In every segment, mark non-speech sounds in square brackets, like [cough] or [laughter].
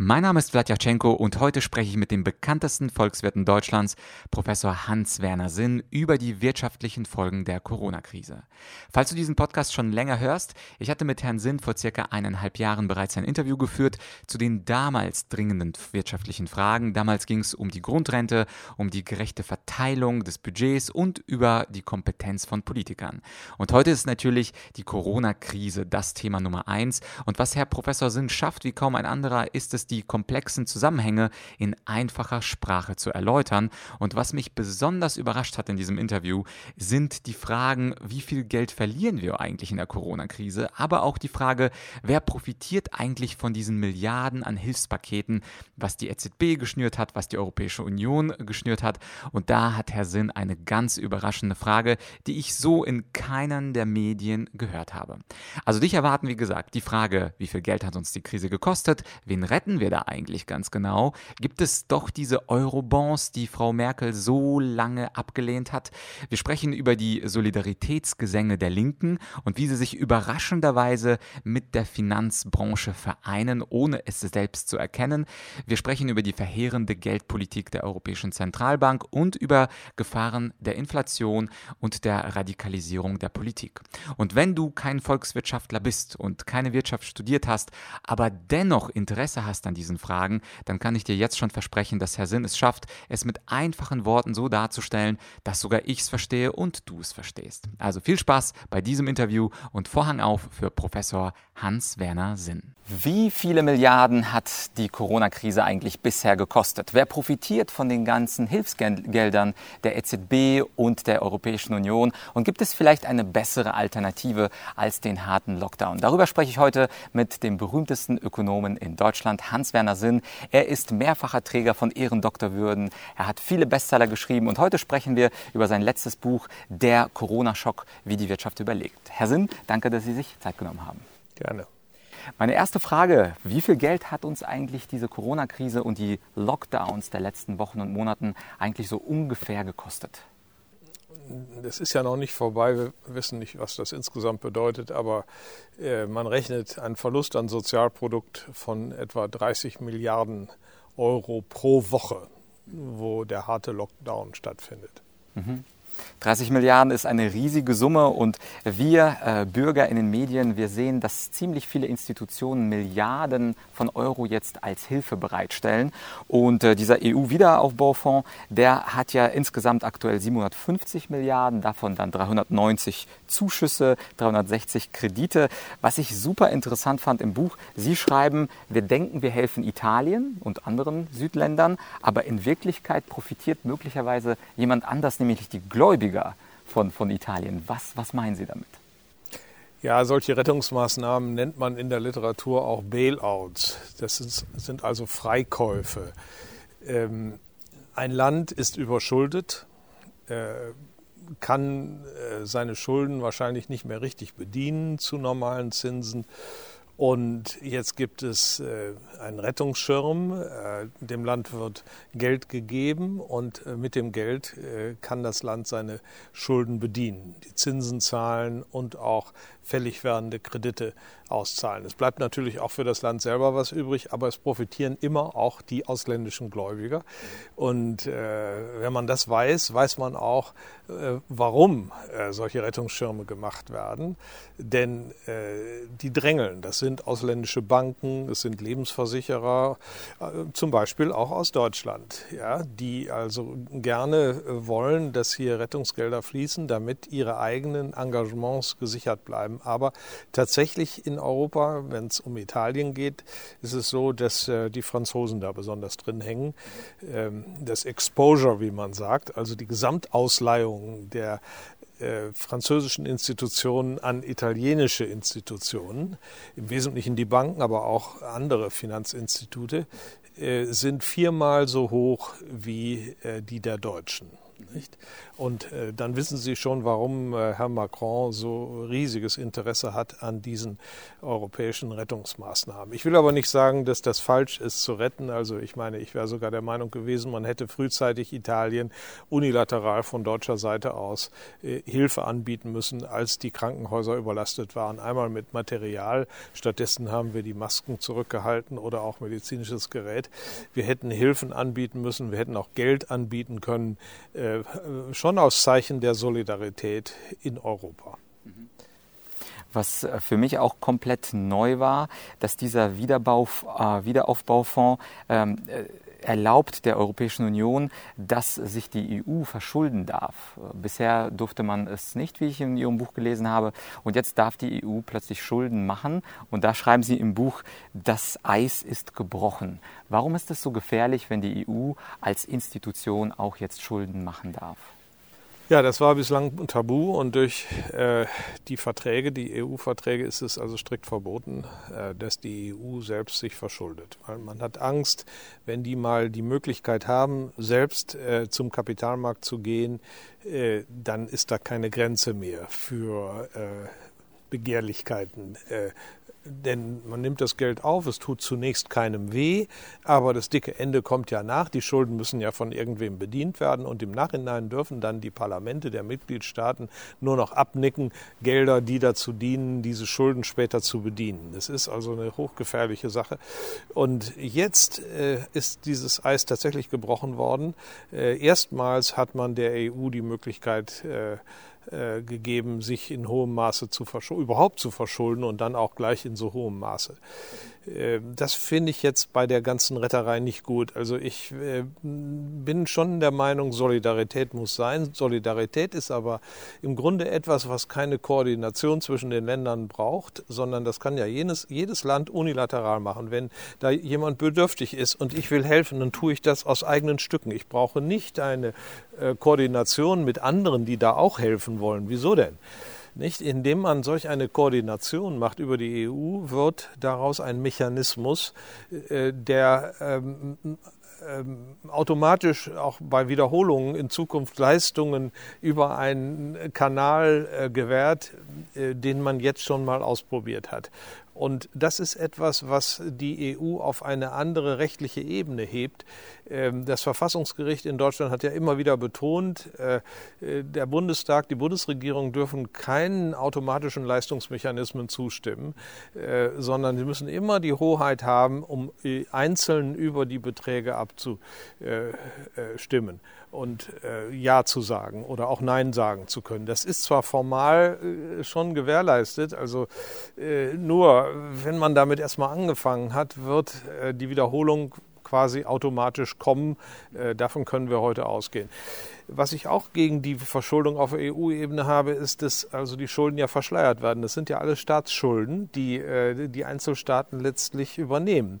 Mein Name ist Vladyachenko und heute spreche ich mit dem bekanntesten Volkswirten Deutschlands, Professor Hans-Werner Sinn, über die wirtschaftlichen Folgen der Corona-Krise. Falls du diesen Podcast schon länger hörst, ich hatte mit Herrn Sinn vor circa eineinhalb Jahren bereits ein Interview geführt zu den damals dringenden wirtschaftlichen Fragen. Damals ging es um die Grundrente, um die gerechte Verteilung des Budgets und über die Kompetenz von Politikern. Und heute ist natürlich die Corona-Krise das Thema Nummer eins. Und was Herr Professor Sinn schafft wie kaum ein anderer, ist es, die komplexen Zusammenhänge in einfacher Sprache zu erläutern. Und was mich besonders überrascht hat in diesem Interview, sind die Fragen, wie viel Geld verlieren wir eigentlich in der Corona-Krise, aber auch die Frage, wer profitiert eigentlich von diesen Milliarden an Hilfspaketen, was die EZB geschnürt hat, was die Europäische Union geschnürt hat. Und da hat Herr Sinn eine ganz überraschende Frage, die ich so in keinen der Medien gehört habe. Also dich erwarten, wie gesagt, die Frage, wie viel Geld hat uns die Krise gekostet, wen retten wir da eigentlich ganz genau? Gibt es doch diese Eurobonds, die Frau Merkel so lange abgelehnt hat? Wir sprechen über die Solidaritätsgesänge der Linken und wie sie sich überraschenderweise mit der Finanzbranche vereinen, ohne es selbst zu erkennen. Wir sprechen über die verheerende Geldpolitik der Europäischen Zentralbank und über Gefahren der Inflation und der Radikalisierung der Politik. Und wenn du kein Volkswirtschaftler bist und keine Wirtschaft studiert hast, aber dennoch Interesse hast an diesen Fragen, dann kann ich dir jetzt schon versprechen, dass Herr Sinn es schafft, es mit einfachen Worten so darzustellen, dass sogar ich es verstehe und du es verstehst. Also viel Spaß bei diesem Interview und Vorhang auf für Professor Hans-Werner Sinn. Wie viele Milliarden hat die Corona-Krise eigentlich bisher gekostet? Wer profitiert von den ganzen Hilfsgeldern der EZB und der Europäischen Union? Und gibt es vielleicht eine bessere Alternative als den harten Lockdown? Darüber spreche ich heute mit dem berühmtesten Ökonomen in Deutschland, Hans-Werner Sinn. Er ist mehrfacher Träger von Ehrendoktorwürden. Er hat viele Bestseller geschrieben und heute sprechen wir über sein letztes Buch, Der Corona-Schock, wie die Wirtschaft überlegt. Herr Sinn, danke, dass Sie sich Zeit genommen haben. Gerne. Meine erste Frage, wie viel Geld hat uns eigentlich diese Corona-Krise und die Lockdowns der letzten Wochen und Monaten eigentlich so ungefähr gekostet? Das ist ja noch nicht vorbei. Wir wissen nicht, was das insgesamt bedeutet, aber äh, man rechnet einen Verlust an Sozialprodukt von etwa 30 Milliarden Euro pro Woche, wo der harte Lockdown stattfindet. Mhm. 30 Milliarden ist eine riesige Summe und wir äh, Bürger in den Medien, wir sehen, dass ziemlich viele Institutionen Milliarden von Euro jetzt als Hilfe bereitstellen. Und äh, dieser EU-Wiederaufbaufonds, der hat ja insgesamt aktuell 750 Milliarden, davon dann 390 Zuschüsse, 360 Kredite. Was ich super interessant fand im Buch, Sie schreiben, wir denken, wir helfen Italien und anderen Südländern, aber in Wirklichkeit profitiert möglicherweise jemand anders, nämlich die Gläubiger von, von Italien. Was, was meinen Sie damit? Ja, solche Rettungsmaßnahmen nennt man in der Literatur auch Bailouts. Das sind, sind also Freikäufe. Ähm, ein Land ist überschuldet, äh, kann äh, seine Schulden wahrscheinlich nicht mehr richtig bedienen zu normalen Zinsen. Und jetzt gibt es äh, einen Rettungsschirm. Äh, dem Land wird Geld gegeben und äh, mit dem Geld äh, kann das Land seine Schulden bedienen, die Zinsen zahlen und auch fällig werdende Kredite auszahlen. Es bleibt natürlich auch für das Land selber was übrig, aber es profitieren immer auch die ausländischen Gläubiger. Und äh, wenn man das weiß, weiß man auch, äh, warum solche Rettungsschirme gemacht werden. Denn die drängeln. Das sind ausländische Banken, das sind Lebensversicherer, äh, zum Beispiel auch aus Deutschland, ja, die also gerne äh, wollen, dass hier Rettungsgelder fließen, damit ihre eigenen Engagements gesichert bleiben aber tatsächlich in Europa, wenn es um Italien geht, ist es so, dass äh, die Franzosen da besonders drin hängen. Ähm, das Exposure, wie man sagt, also die Gesamtausleihung der äh, französischen Institutionen an italienische Institutionen, im Wesentlichen die Banken, aber auch andere Finanzinstitute, äh, sind viermal so hoch wie äh, die der Deutschen. Nicht? Und äh, dann wissen Sie schon, warum äh, Herr Macron so riesiges Interesse hat an diesen europäischen Rettungsmaßnahmen. Ich will aber nicht sagen, dass das falsch ist zu retten. Also ich meine, ich wäre sogar der Meinung gewesen, man hätte frühzeitig Italien unilateral von deutscher Seite aus äh, Hilfe anbieten müssen, als die Krankenhäuser überlastet waren. Einmal mit Material, stattdessen haben wir die Masken zurückgehalten oder auch medizinisches Gerät. Wir hätten Hilfen anbieten müssen, wir hätten auch Geld anbieten können. Äh, schon aus Zeichen der Solidarität in Europa. Was äh, für mich auch komplett neu war, dass dieser Wiederbau, äh, Wiederaufbaufonds ähm, äh, erlaubt der Europäischen Union, dass sich die EU verschulden darf. Bisher durfte man es nicht, wie ich in Ihrem Buch gelesen habe. Und jetzt darf die EU plötzlich Schulden machen. Und da schreiben Sie im Buch, das Eis ist gebrochen. Warum ist es so gefährlich, wenn die EU als Institution auch jetzt Schulden machen darf? Ja, das war bislang ein Tabu und durch äh, die Verträge, die EU-Verträge, ist es also strikt verboten, äh, dass die EU selbst sich verschuldet. Weil man hat Angst, wenn die mal die Möglichkeit haben, selbst äh, zum Kapitalmarkt zu gehen, äh, dann ist da keine Grenze mehr für äh, Begehrlichkeiten äh, denn man nimmt das Geld auf, es tut zunächst keinem weh, aber das dicke Ende kommt ja nach. Die Schulden müssen ja von irgendwem bedient werden und im Nachhinein dürfen dann die Parlamente der Mitgliedstaaten nur noch abnicken, Gelder, die dazu dienen, diese Schulden später zu bedienen. Das ist also eine hochgefährliche Sache. Und jetzt äh, ist dieses Eis tatsächlich gebrochen worden. Äh, erstmals hat man der EU die Möglichkeit, äh, äh, gegeben, sich in hohem Maße zu überhaupt zu verschulden und dann auch gleich in so hohem Maße. Äh, das finde ich jetzt bei der ganzen Retterei nicht gut. Also ich äh, bin schon der Meinung, Solidarität muss sein. Solidarität ist aber im Grunde etwas, was keine Koordination zwischen den Ländern braucht, sondern das kann ja jedes, jedes Land unilateral machen. Wenn da jemand bedürftig ist und ich will helfen, dann tue ich das aus eigenen Stücken. Ich brauche nicht eine Koordination mit anderen, die da auch helfen wollen. Wieso denn? Nicht? Indem man solch eine Koordination macht über die EU, wird daraus ein Mechanismus, äh, der ähm, ähm, automatisch auch bei Wiederholungen in Zukunft Leistungen über einen Kanal äh, gewährt, äh, den man jetzt schon mal ausprobiert hat. Und das ist etwas, was die EU auf eine andere rechtliche Ebene hebt. Ähm, das Verfassungsgericht in Deutschland hat ja immer wieder betont, äh, äh, der Bundestag, die Bundesregierung dürfen keinen automatischen Leistungsmechanismen zustimmen, äh, sondern sie müssen immer die Hoheit haben, um einzeln über die Beträge abzustimmen und äh, Ja zu sagen oder auch Nein sagen zu können. Das ist zwar formal äh, schon gewährleistet, also äh, nur wenn man damit erstmal angefangen hat, wird äh, die Wiederholung quasi automatisch kommen. Äh, davon können wir heute ausgehen. Was ich auch gegen die Verschuldung auf EU-Ebene habe, ist, dass also die Schulden ja verschleiert werden. Das sind ja alle Staatsschulden, die äh, die Einzelstaaten letztlich übernehmen.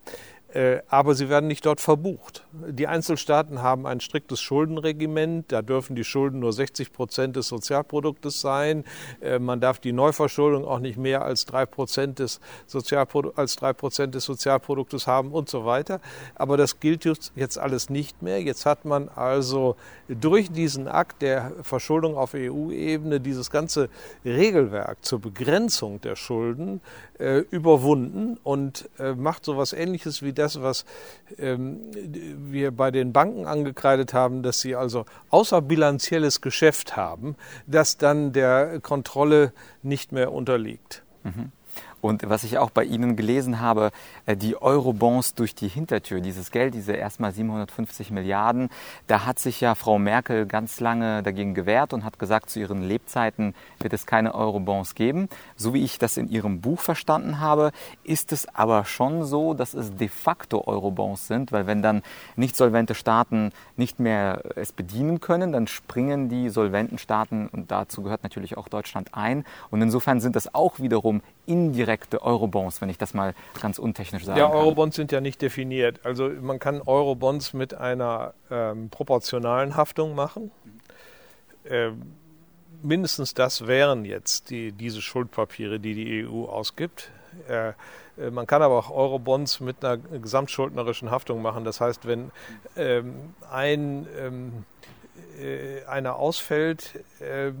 Äh, aber sie werden nicht dort verbucht. Die Einzelstaaten haben ein striktes Schuldenregiment. Da dürfen die Schulden nur 60 Prozent des Sozialproduktes sein. Äh, man darf die Neuverschuldung auch nicht mehr als drei Prozent des, Prozent des Sozialproduktes haben und so weiter. Aber das gilt jetzt alles nicht mehr. Jetzt hat man also durch diesen Akt der Verschuldung auf EU-Ebene dieses ganze Regelwerk zur Begrenzung der Schulden äh, überwunden und äh, macht so etwas Ähnliches wie das, was ähm, wir bei den Banken angekreidet haben, dass sie also außerbilanzielles Geschäft haben, das dann der Kontrolle nicht mehr unterliegt. Mhm. Und was ich auch bei Ihnen gelesen habe, äh, die Eurobonds durch die Hintertür, dieses Geld, diese erstmal 750 Milliarden, da hat sich ja Frau Merkel ganz lange dagegen gewehrt und hat gesagt, zu ihren Lebzeiten wird es keine Eurobonds geben. So wie ich das in Ihrem Buch verstanden habe, ist es aber schon so, dass es de facto Eurobonds sind, weil wenn dann nicht solvente Staaten nicht mehr es bedienen können, dann springen die solventen Staaten, und dazu gehört natürlich auch Deutschland ein. Und insofern sind das auch wiederum indirekte Eurobonds, wenn ich das mal ganz untechnisch sagen Ja, Eurobonds sind ja nicht definiert. Also man kann Eurobonds mit einer ähm, proportionalen Haftung machen. Ähm, mindestens das wären jetzt die, diese Schuldpapiere, die die EU ausgibt. Äh, äh, man kann aber auch Eurobonds mit einer gesamtschuldnerischen Haftung machen. Das heißt, wenn ähm, ein ähm, äh, einer ausfällt, äh,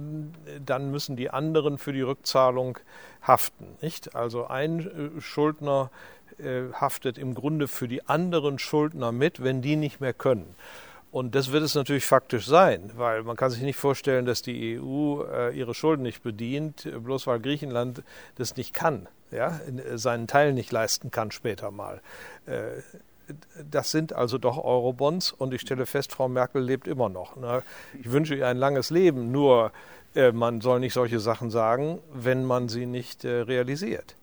dann müssen die anderen für die Rückzahlung haften. Nicht? Also ein äh, Schuldner äh, haftet im Grunde für die anderen Schuldner mit, wenn die nicht mehr können. Und das wird es natürlich faktisch sein, weil man kann sich nicht vorstellen, dass die EU äh, ihre Schulden nicht bedient, bloß weil Griechenland das nicht kann, ja, äh, seinen Teil nicht leisten kann später mal. Äh, das sind also doch Eurobonds und ich stelle fest, Frau Merkel lebt immer noch. Ne? Ich wünsche ihr ein langes Leben, nur äh, man soll nicht solche Sachen sagen, wenn man sie nicht äh, realisiert.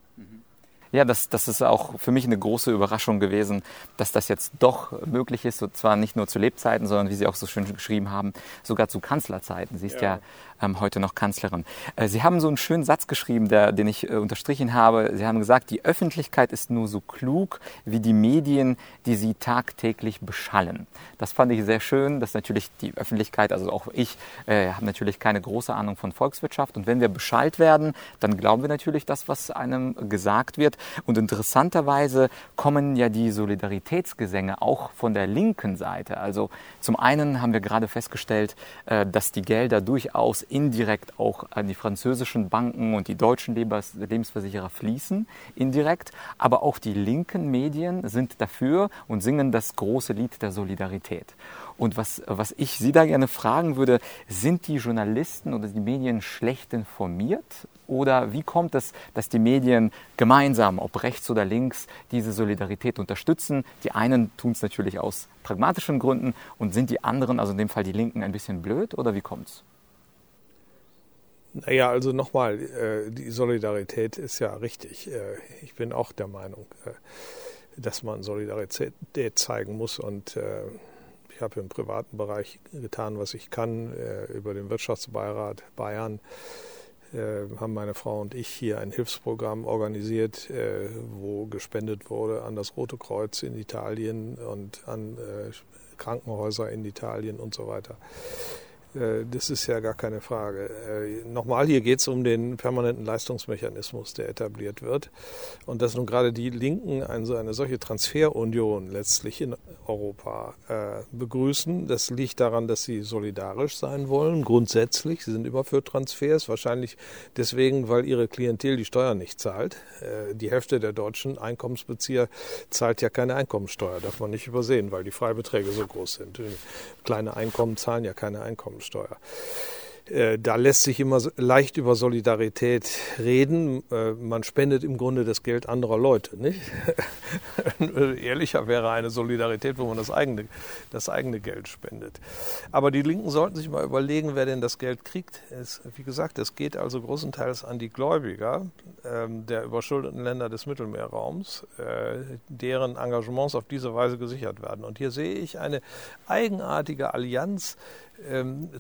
Ja, das, das ist auch für mich eine große Überraschung gewesen, dass das jetzt doch möglich ist, und zwar nicht nur zu Lebzeiten, sondern wie Sie auch so schön geschrieben haben, sogar zu Kanzlerzeiten. Sie ist ja, ja ähm, heute noch Kanzlerin. Äh, Sie haben so einen schönen Satz geschrieben, der, den ich äh, unterstrichen habe. Sie haben gesagt, die Öffentlichkeit ist nur so klug wie die Medien, die sie tagtäglich beschallen. Das fand ich sehr schön, dass natürlich die Öffentlichkeit, also auch ich, äh, habe natürlich keine große Ahnung von Volkswirtschaft. Und wenn wir beschallt werden, dann glauben wir natürlich das, was einem gesagt wird. Und interessanterweise kommen ja die Solidaritätsgesänge auch von der linken Seite. Also zum einen haben wir gerade festgestellt, äh, dass die Gelder durchaus indirekt auch an die französischen Banken und die deutschen Lebensversicherer fließen, indirekt. Aber auch die linken Medien sind dafür und singen das große Lied der Solidarität. Und was, was ich Sie da gerne fragen würde, sind die Journalisten oder die Medien schlecht informiert? Oder wie kommt es, dass die Medien gemeinsam, ob rechts oder links, diese Solidarität unterstützen? Die einen tun es natürlich aus pragmatischen Gründen und sind die anderen, also in dem Fall die Linken, ein bisschen blöd? Oder wie kommt es? Naja, also nochmal, äh, die Solidarität ist ja richtig. Äh, ich bin auch der Meinung, äh, dass man Solidarität zeigen muss und ich habe im privaten Bereich getan, was ich kann, über den Wirtschaftsbeirat Bayern haben meine Frau und ich hier ein Hilfsprogramm organisiert, wo gespendet wurde an das Rote Kreuz in Italien und an Krankenhäuser in Italien und so weiter. Äh, das ist ja gar keine Frage. Äh, nochmal, hier geht es um den permanenten Leistungsmechanismus, der etabliert wird. Und dass nun gerade die Linken eine, eine solche Transferunion letztlich in Europa äh, begrüßen, das liegt daran, dass sie solidarisch sein wollen, grundsätzlich. Sie sind immer für Transfers, wahrscheinlich deswegen, weil ihre Klientel die Steuern nicht zahlt. die Hälfte der deutschen Einkommensbezieher zahlt ja keine Einkommensteuer, darf man nicht übersehen, weil die Freibeträge so groß sind. Kleine Einkommen zahlen ja keine Einkommensteuer. Einkommensteuer. Äh, da lässt sich immer leicht über Solidarität reden. Äh, man spendet im Grunde das Geld anderer Leute. Nicht? [laughs] Ehrlicher wäre eine Solidarität, wo man das eigene, das eigene Geld spendet. Aber die Linken sollten sich mal überlegen, wer denn das Geld kriegt. Es, wie gesagt, es geht also großenteils an die Gläubiger ähm, der überschuldeten Länder des Mittelmeerraums, äh, deren Engagements auf diese Weise gesichert werden. Und hier sehe ich eine eigenartige Allianz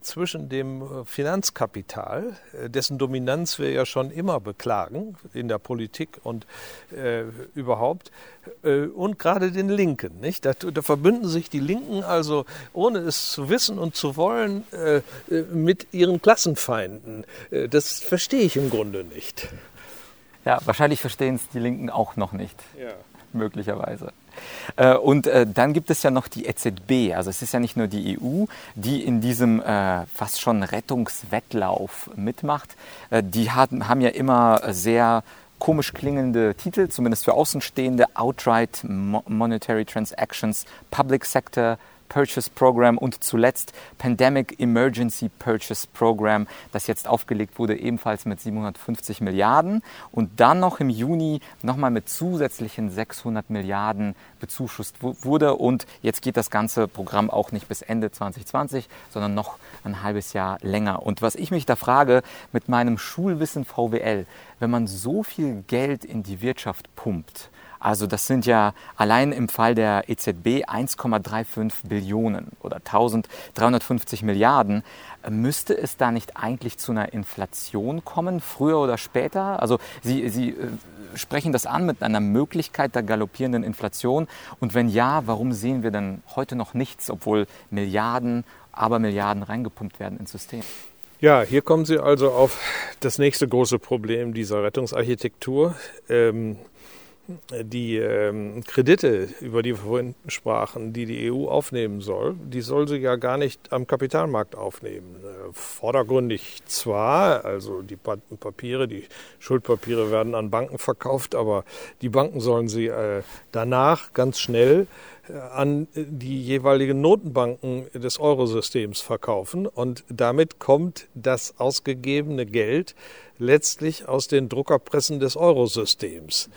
zwischen dem äh, Finanzkapital, äh, dessen Dominanz wir ja schon immer beklagen in der Politik und äh, überhaupt, äh, und gerade den Linken. Nicht? Da, da, verbünden sich die Linken also, ohne es zu wissen und zu wollen, äh, äh mit ihren Klassenfeinden. das verstehe ich im Grunde nicht. Ja, wahrscheinlich verstehen es die Linken auch noch nicht. Ja. Möglicherweise. Äh, und äh, dann gibt es ja noch die EZB. Also es ist ja nicht nur die EU, die in diesem äh, fast schon Rettungswettlauf mitmacht. Die haben ja immer sehr komisch klingende Titel, zumindest für Außenstehende. Outright Monetary Transactions, Public Sector Purchase Program und zuletzt Pandemic Emergency Purchase Program, das jetzt aufgelegt wurde, ebenfalls mit 750 Milliarden und dann noch im Juni nochmal mit zusätzlichen 600 Milliarden bezuschusst wurde. Und jetzt geht das ganze Programm auch nicht bis Ende 2020, sondern noch ein halbes Jahr länger. Und was ich mich da frage mit meinem Schulwissen VWL, wenn man so viel Geld in die Wirtschaft pumpt, also das sind ja allein im Fall der EZB 1,35 Billionen oder 1350 Milliarden. Müsste es da nicht eigentlich zu einer Inflation kommen, früher oder später? Also Sie, Sie äh, sprechen das an mit einer Möglichkeit der galoppierenden Inflation. Und wenn ja, warum sehen wir denn heute noch nichts, obwohl Milliarden, aber Milliarden reingepumpt werden ins System? Ja, hier kommen Sie also auf das nächste große Problem dieser Rettungsarchitektur. Ähm, die ähm, Kredite, über die wir vorhin sprachen, die die EU aufnehmen soll, die soll sie ja gar nicht am Kapitalmarkt aufnehmen. Äh, vordergründig zwar, also die Papiere, die Schuldpapiere werden an Banken verkauft, aber die Banken sollen sie äh, danach ganz schnell äh, an die jeweiligen Notenbanken des Eurosystems verkaufen und damit kommt das ausgegebene Geld letztlich aus den Druckerpressen des Eurosystems.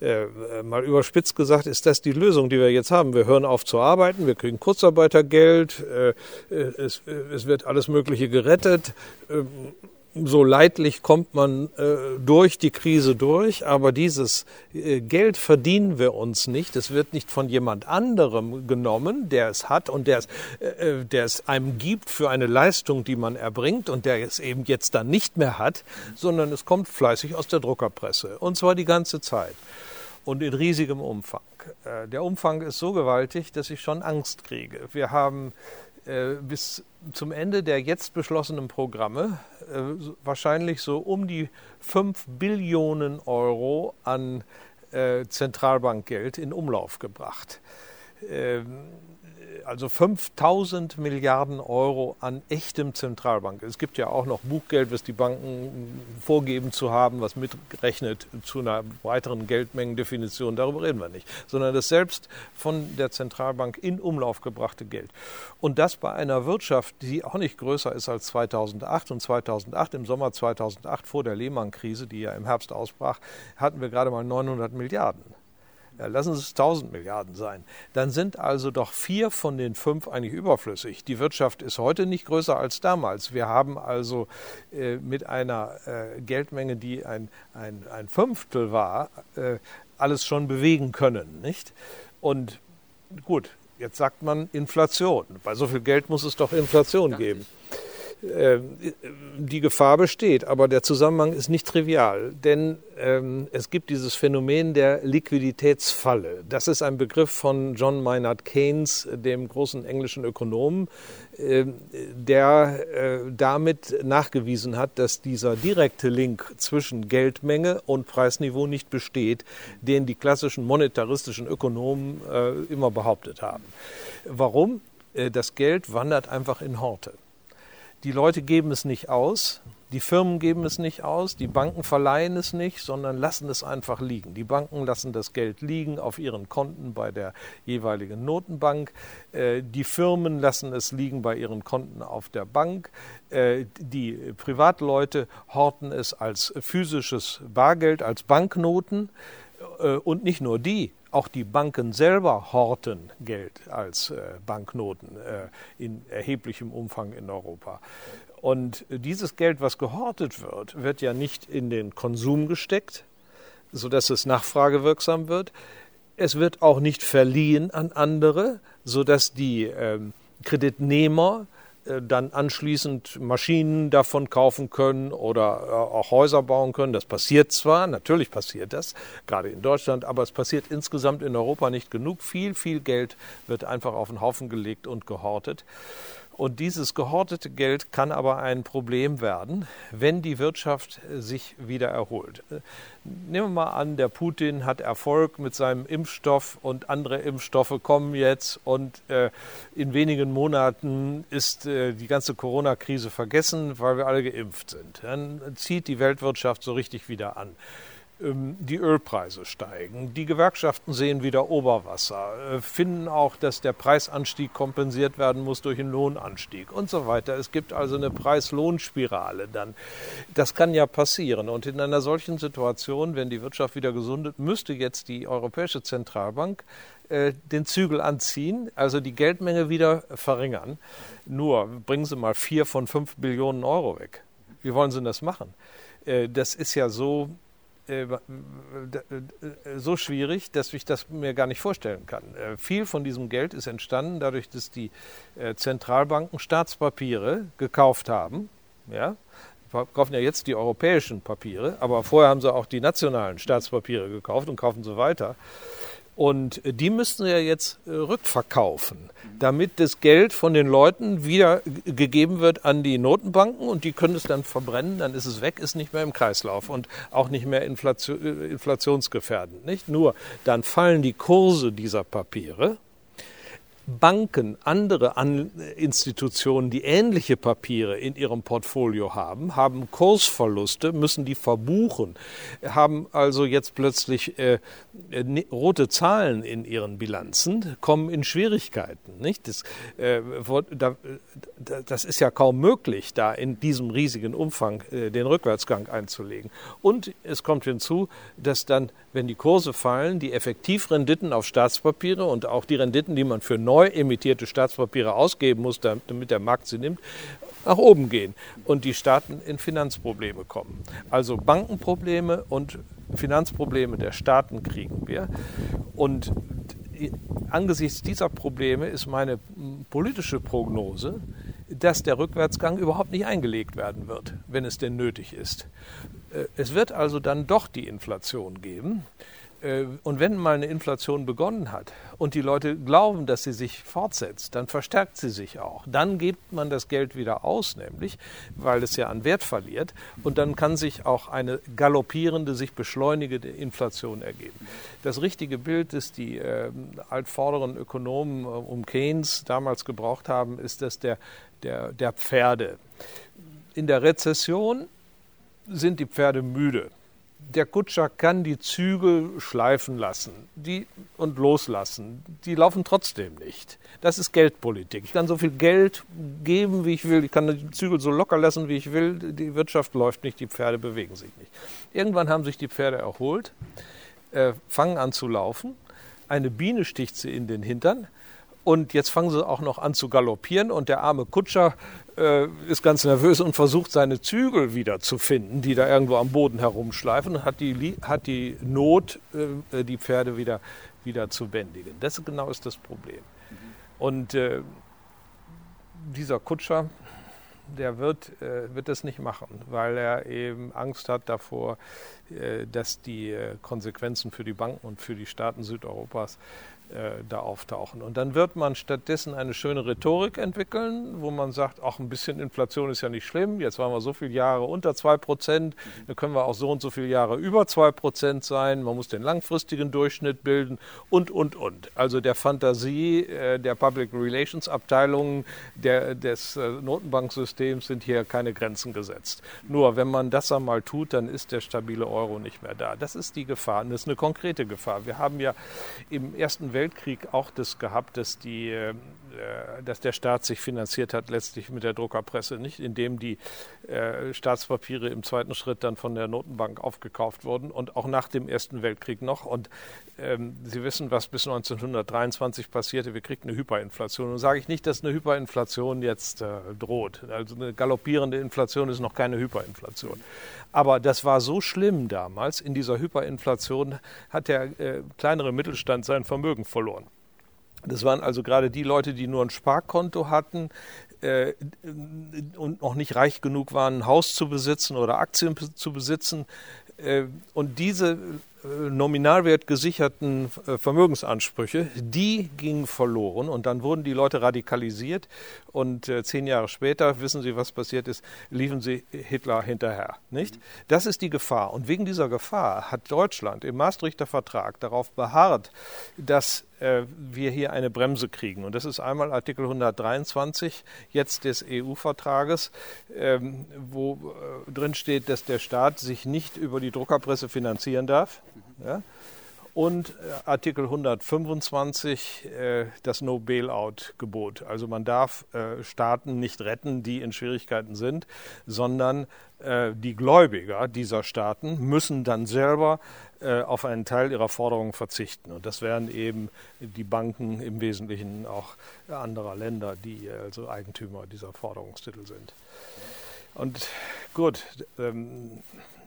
Äh, mal überspitzt gesagt, ist das die Lösung, die wir jetzt haben. Wir hören auf zu arbeiten, wir kriegen Kurzarbeitergeld, äh, es, es wird alles Mögliche gerettet. So leidlich kommt man äh, durch die Krise durch, aber dieses äh, Geld verdienen wir uns nicht. Es wird nicht von jemand anderem genommen, der es hat und der es, äh, äh, der es einem gibt für eine Leistung, die man erbringt und der es eben jetzt dann nicht mehr hat, sondern es kommt fleißig aus der Druckerpresse und zwar die ganze Zeit und in riesigem Umfang. Äh, der Umfang ist so gewaltig, dass ich schon Angst kriege. Wir haben bis zum Ende der jetzt beschlossenen Programme äh, wahrscheinlich so um die 5 Billionen Euro an Zentralbankgeld in Umlauf gebracht. Ähm, also 5000 Milliarden Euro an echtem Zentralbank. Es gibt ja auch noch Buchgeld, was die Banken vorgeben zu haben, was mitrechnet zu einer breiteren Geldmengendefinition. Darüber reden wir nicht, sondern das selbst von der Zentralbank in Umlauf gebrachte Geld. Und das bei einer Wirtschaft, die auch nicht größer ist als 2008 und 2008 im Sommer 2008 vor der Lehman-Krise, die ja im Herbst ausbrach, hatten wir gerade mal 900 Milliarden ja, lassen es 1000 Milliarden sein, dann sind also doch vier von den fünf eigentlich überflüssig. Die Wirtschaft ist heute nicht größer als damals. Wir haben also äh, mit einer äh, Geldmenge, die ein, ein, ein Fünftel war, äh, alles schon bewegen können. Nicht? Und gut, jetzt sagt man Inflation. Bei so viel Geld muss es doch Inflation geben. Äh, die Gefahr besteht, aber der Zusammenhang ist nicht trivial, denn ähm, es gibt dieses Phänomen der Liquiditätsfalle. Das ist ein Begriff von John Maynard Keynes, dem großen englischen Ökonomen, äh, der äh, damit nachgewiesen hat, dass dieser direkte Link zwischen Geldmenge und Preisniveau nicht besteht, den die klassischen monetaristischen Ökonomen äh, immer behauptet haben. Warum? Äh, das Geld wandert einfach in Horte. Die Leute geben es nicht aus, die Firmen geben es nicht aus, die Banken verleihen es nicht, sondern lassen es einfach liegen. Die Banken lassen das Geld liegen auf ihren Konten bei der jeweiligen Notenbank. Äh, die Firmen lassen es liegen bei ihren Konten auf der Bank. Äh, die Privatleute horten es als physisches Bargeld, als Banknoten. Äh, und nicht nur die, auch die Banken selber horten Geld als äh, Banknoten äh, in erheblichem Umfang in Europa. Und dieses Geld, was gehortet wird, wird ja nicht in den Konsum gesteckt, sodass es nachfragewirksam wird. Es wird auch nicht verliehen an andere, sodass die ähm, Kreditnehmer dann anschließend Maschinen davon kaufen können oder äh, auch Häuser bauen können. Das passiert zwar, natürlich passiert das, gerade in Deutschland, aber es passiert insgesamt in Europa nicht genug. Viel, viel Geld wird einfach auf den Haufen gelegt und gehortet. Und dieses gehortete Geld kann aber ein Problem werden, wenn die Wirtschaft sich wieder erholt. Nehmen wir mal an, der Putin hat Erfolg mit seinem Impfstoff und andere Impfstoffe kommen jetzt und äh, in wenigen Monaten ist äh, die ganze Corona-Krise vergessen, weil wir alle geimpft sind. Dann zieht die Weltwirtschaft so richtig wieder an. Ähm, die Ölpreise steigen, die Gewerkschaften sehen wieder Oberwasser, äh, finden auch, dass der Preisanstieg kompensiert werden muss durch einen Lohnanstieg und so weiter. Es gibt also eine Preis-Lohn-Spirale dann. Das kann ja passieren. Und in einer solchen Situation, wenn die Wirtschaft wieder gesundet, müsste jetzt die Europäische Zentralbank äh, den Zügel anziehen, also die Geldmenge wieder verringern. Nur bringen Sie mal vier von fünf Billionen Euro weg. Wie wollen Sie das machen? Äh, das ist ja so so schwierig, dass ich das mir gar nicht vorstellen kann. Äh, viel von diesem Geld ist entstanden dadurch, dass die Zentralbanken Staatspapiere gekauft haben. Ja? Kaufen ja jetzt die europäischen Papiere, aber vorher haben sie auch die nationalen Staatspapiere gekauft und kaufen sie weiter. Und die müssten ja jetzt äh, rückverkaufen, damit das Geld von den Leuten wieder gegeben wird an die Notenbanken und die können es dann verbrennen, dann ist es weg, ist nicht mehr im Kreislauf und auch nicht mehr äh, inflationsgefährdend. Nicht nur, dann fallen die Kurse dieser Papiere Banken, andere An Institutionen, die ähnliche Papiere in ihrem Portfolio haben, haben Kursverluste, müssen die verbuchen, haben also jetzt plötzlich äh, äh rote Zahlen in ihren Bilanzen, kommen in Schwierigkeiten. Nicht? Das, äh, da, das ist ja kaum möglich, da in diesem riesigen Umfang äh, den Rückwärtsgang einzulegen. Und es kommt hinzu, dass dann, wenn die Kurse fallen, die Effektivrenditen auf Staatspapiere und auch die Renditen, die man für neu neu emittierte Staatspapiere ausgeben muss, damit der Markt sie nimmt, nach oben gehen und die Staaten in Finanzprobleme kommen. Also Bankenprobleme und Finanzprobleme der Staaten kriegen wir. Und angesichts dieser Probleme ist meine politische Prognose, dass der Rückwärtsgang überhaupt nicht eingelegt werden wird, wenn es denn nötig ist. Äh, es wird also dann doch die Inflation geben. Äh, und wenn mal eine Inflation begonnen hat und die Leute glauben, dass sie sich fortsetzt, dann verstärkt sie sich auch. Dann gibt man das Geld wieder aus, nämlich, weil es ja an Wert verliert. Und dann kann sich auch eine galoppierende, sich beschleunigende Inflation ergeben. Das richtige Bild, das die äh, altvorderen Ökonomen äh, um Keynes damals gebraucht haben, ist das der, der, der Pferde. In der Rezession sind die Pferde müde der Kutscher kann die Zügel schleifen lassen die, und loslassen. Die laufen trotzdem nicht. Das ist Geldpolitik. Ich kann so viel Geld geben, wie ich will. Ich kann die Zügel so locker lassen, wie ich will. Die Wirtschaft läuft nicht, die Pferde bewegen sich nicht. Irgendwann haben sich die Pferde erholt, äh, fangen an zu laufen. Eine Biene sticht sie in den Hintern. Und jetzt fangen sie auch noch an zu galoppieren und der arme Kutscher äh, ist ganz nervös und versucht seine Zügel wieder zu finden, die da irgendwo am Boden herumschleifen und hat die, hat die Not, äh, die Pferde wieder, wieder zu bändigen. Das genau ist das Problem. Und äh, dieser Kutscher, der wird, äh, wird das nicht machen, weil er eben Angst hat davor, äh, dass die äh, Konsequenzen für die Banken und für die Staaten Südeuropas äh, da auftauchen. Und dann wird man stattdessen eine schöne Rhetorik entwickeln, wo man sagt, ach, ein bisschen Inflation ist ja nicht schlimm, jetzt waren wir so viele Jahre unter 2 Prozent, dann können wir auch so und so viele Jahre über 2 Prozent sein, man muss den langfristigen Durchschnitt bilden und, und, und. Also der Fantasie äh, der Public Relations Abteilungen der, des äh, Notenbanksystems sind hier keine Grenzen gesetzt. Nur, wenn man das einmal tut, dann ist der stabile Euro nicht mehr da. Das ist die Gefahr und das ist eine konkrete Gefahr. Wir haben ja im Ersten Weltkrieg Weltkrieg auch das gehabt, dass, die, äh, dass der Staat sich finanziert hat, letztlich mit der Druckerpresse, nicht indem die äh, Staatspapiere im zweiten Schritt dann von der Notenbank aufgekauft wurden und auch nach dem Ersten Weltkrieg noch. Und ähm, Sie wissen, was bis 1923 passierte. Wir kriegten eine Hyperinflation. Und sage ich nicht, dass eine Hyperinflation jetzt äh, droht. Also eine galoppierende Inflation ist noch keine Hyperinflation. Aber das war so schlimm damals. In dieser Hyperinflation hat der äh, kleinere Mittelstand sein Vermögen verloren. Das waren also gerade die Leute, die nur ein Sparkonto hatten äh, und noch nicht reich genug waren, ein Haus zu besitzen oder Aktien zu besitzen. Äh, und diese Nominalwert gesicherten äh, Vermögensansprüche, die gingen verloren und dann wurden die Leute radikalisiert und äh, zehn Jahre später, wissen Sie, was passiert ist, liefen sie Hitler hinterher. Nicht? Das ist die Gefahr und wegen dieser Gefahr hat Deutschland im Maastrichter Vertrag darauf beharrt, dass äh, wir hier eine Bremse kriegen. Und das ist einmal Artikel 123 jetzt des EU-Vertrages, ähm, wo äh, drin steht, dass der Staat sich nicht über die Druckerpresse finanzieren darf. Ja? Und äh, Artikel 125 äh, das No-Bailout-Gebot. Also man darf äh, Staaten nicht retten, die in Schwierigkeiten sind, sondern die Gläubiger dieser Staaten müssen dann selber auf einen Teil ihrer Forderungen verzichten. Und das wären eben die Banken im Wesentlichen auch anderer Länder, die also Eigentümer dieser Forderungstitel sind. Und gut, ähm,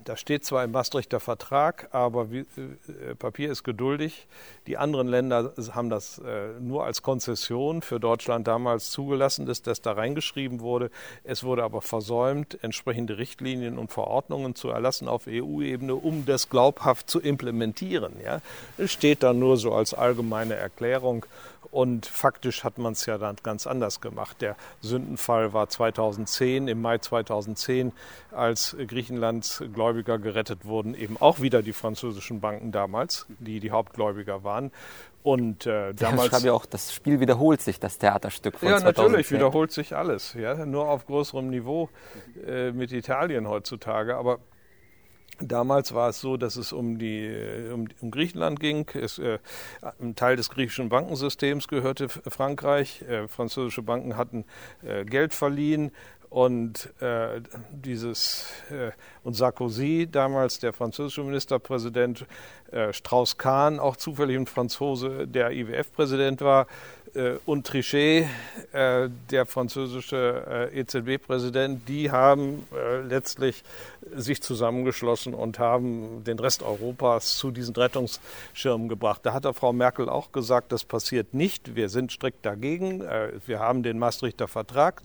das steht zwar im Maastrichter Vertrag, aber äh, Papier ist geduldig. Die anderen Länder haben das äh, nur als Konzession für Deutschland damals zugelassen, dass das da reingeschrieben wurde. Es wurde aber versäumt, entsprechende Richtlinien und Verordnungen zu erlassen auf EU-Ebene, um das glaubhaft zu implementieren. Ja? Es steht da nur so als allgemeine Erklärung und faktisch hat man es ja dann ganz anders gemacht. Der Sündenfall war 2010, im Mai 2010, als Griechenlands Gläubiger gerettet wurden, eben auch wieder die französischen Banken damals, die die Hauptgläubiger waren. Und äh, damals. Ich ja auch, das Spiel wiederholt sich, das Theaterstück von Ja, 2010. natürlich wiederholt sich alles. Ja, nur auf größerem Niveau äh, mit Italien heutzutage. Aber Damals war es so, dass es um, die, um, um Griechenland ging. Es, äh, ein Teil des griechischen Bankensystems gehörte Frankreich. Äh, französische Banken hatten äh, Geld verliehen und äh, dieses äh, und Sarkozy, damals der französische Ministerpräsident, äh, Strauss-Kahn, auch zufällig ein Franzose, der IWF-Präsident war, und Trichet, äh, der französische äh, EZB-Präsident, die haben letztlich sich zusammengeschlossen und haben den Rest Europas zu diesen Rettungsschirmen gebracht. Da hat der Frau Merkel auch gesagt, das passiert nicht. Wir sind strikt dagegen. Wir haben den Maastrichter Vertrag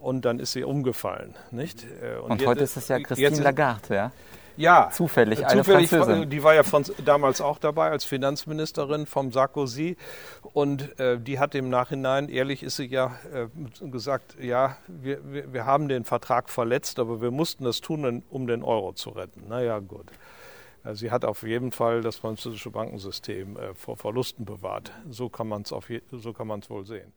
und dann ist sie umgefallen. Nicht? Und, und heute ist es ja Christine Lagarde, ja? Ja, zufällig, eine zufällig, Französin. Die war ja von, damals auch dabei als Finanzministerin vom Sarkozy und äh, die hat im Nachhinein, ehrlich ist sie ja, äh, gesagt, ja, wir, wir, wir, haben den Vertrag verletzt, aber wir mussten das tun, um den Euro zu retten. Naja, gut. Also sie hat auf jeden Fall das französische Bankensystem äh, vor Verlusten bewahrt. So kann man es so wohl sehen.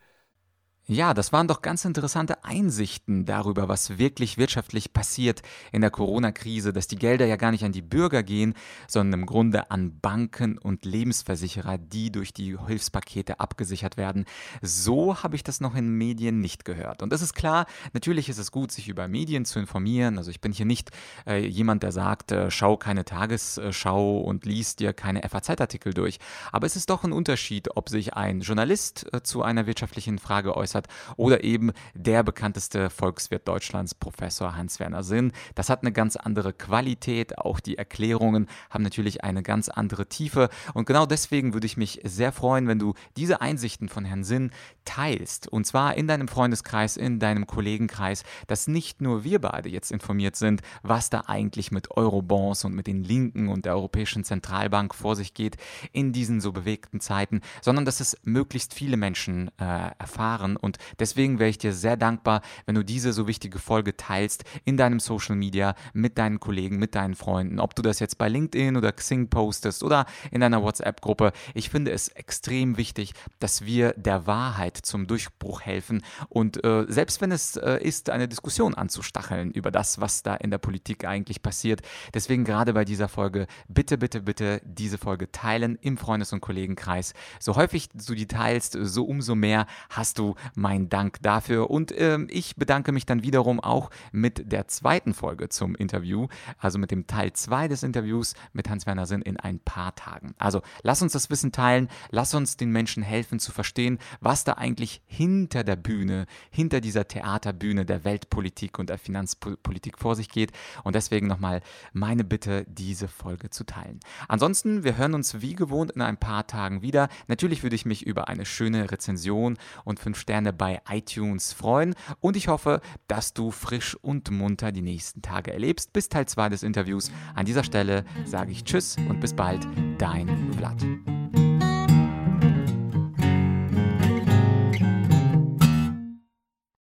Ja, das waren doch ganz interessante Einsichten darüber, was wirklich wirtschaftlich passiert in der Corona-Krise, dass die Gelder ja gar nicht an die Bürger gehen, sondern im Grunde an Banken und Lebensversicherer, die durch die Hilfspakete abgesichert werden. So habe ich das noch in Medien nicht gehört. Und es ist klar, natürlich ist es gut, sich über Medien zu informieren. Also ich bin hier nicht äh, jemand, der sagt, äh, schau keine Tagesschau und liest dir keine FAZ-Artikel durch. Aber es ist doch ein Unterschied, ob sich ein Journalist äh, zu einer wirtschaftlichen Frage äußert hat. Oder eben der bekannteste Volkswirt Deutschlands, Professor Hans-Werner Sinn. Das hat eine ganz andere Qualität. Auch die Erklärungen haben natürlich eine ganz andere Tiefe. Und genau deswegen würde ich mich sehr freuen, wenn du diese Einsichten von Herrn Sinn teilst. Und zwar in deinem Freundeskreis, in deinem Kollegenkreis, dass nicht nur wir beide jetzt informiert sind, was da eigentlich mit Eurobonds und mit den Linken und der Europäischen Zentralbank vor sich geht in diesen so bewegten Zeiten, sondern dass es möglichst viele Menschen äh, erfahren und deswegen wäre ich dir sehr dankbar, wenn du diese so wichtige Folge teilst in deinem Social Media mit deinen Kollegen, mit deinen Freunden. Ob du das jetzt bei LinkedIn oder Xing postest oder in deiner WhatsApp-Gruppe. Ich finde es extrem wichtig, dass wir der Wahrheit zum Durchbruch helfen. Und äh, selbst wenn es äh, ist, eine Diskussion anzustacheln über das, was da in der Politik eigentlich passiert. Deswegen gerade bei dieser Folge, bitte, bitte, bitte diese Folge teilen im Freundes- und Kollegenkreis. So häufig du die teilst, so umso mehr hast du mein Dank dafür. Und äh, ich bedanke mich dann wiederum auch mit der zweiten Folge zum Interview, also mit dem Teil 2 des Interviews mit Hans-Werner Sinn in ein paar Tagen. Also lass uns das Wissen teilen, lass uns den Menschen helfen zu verstehen, was da eigentlich hinter der Bühne, hinter dieser Theaterbühne der Weltpolitik und der Finanzpolitik vor sich geht. Und deswegen nochmal meine Bitte, diese Folge zu teilen. Ansonsten, wir hören uns wie gewohnt in ein paar Tagen wieder. Natürlich würde ich mich über eine schöne Rezension und fünf Sterne gerne bei iTunes freuen und ich hoffe, dass du frisch und munter die nächsten Tage erlebst. Bis Teil 2 des Interviews. An dieser Stelle sage ich Tschüss und bis bald, dein Vlad.